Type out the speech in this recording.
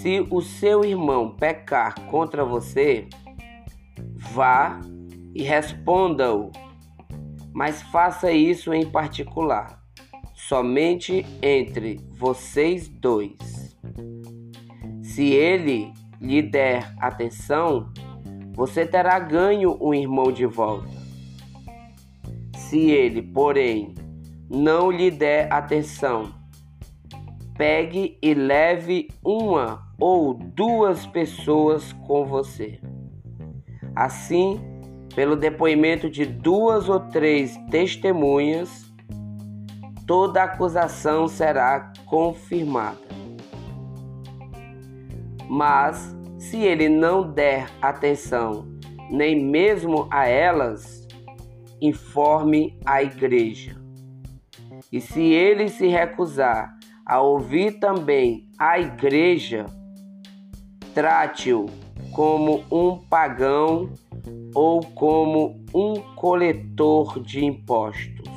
Se o seu irmão pecar contra você, vá e responda-o, mas faça isso em particular, somente entre vocês dois. Se ele lhe der atenção, você terá ganho um irmão de volta. Se ele, porém, não lhe der atenção, pegue e leve uma ou duas pessoas com você. Assim, pelo depoimento de duas ou três testemunhas, toda acusação será confirmada. Mas, se ele não der atenção nem mesmo a elas, informe a igreja. E se ele se recusar a ouvir também a igreja, trate-o como um pagão ou como um coletor de impostos.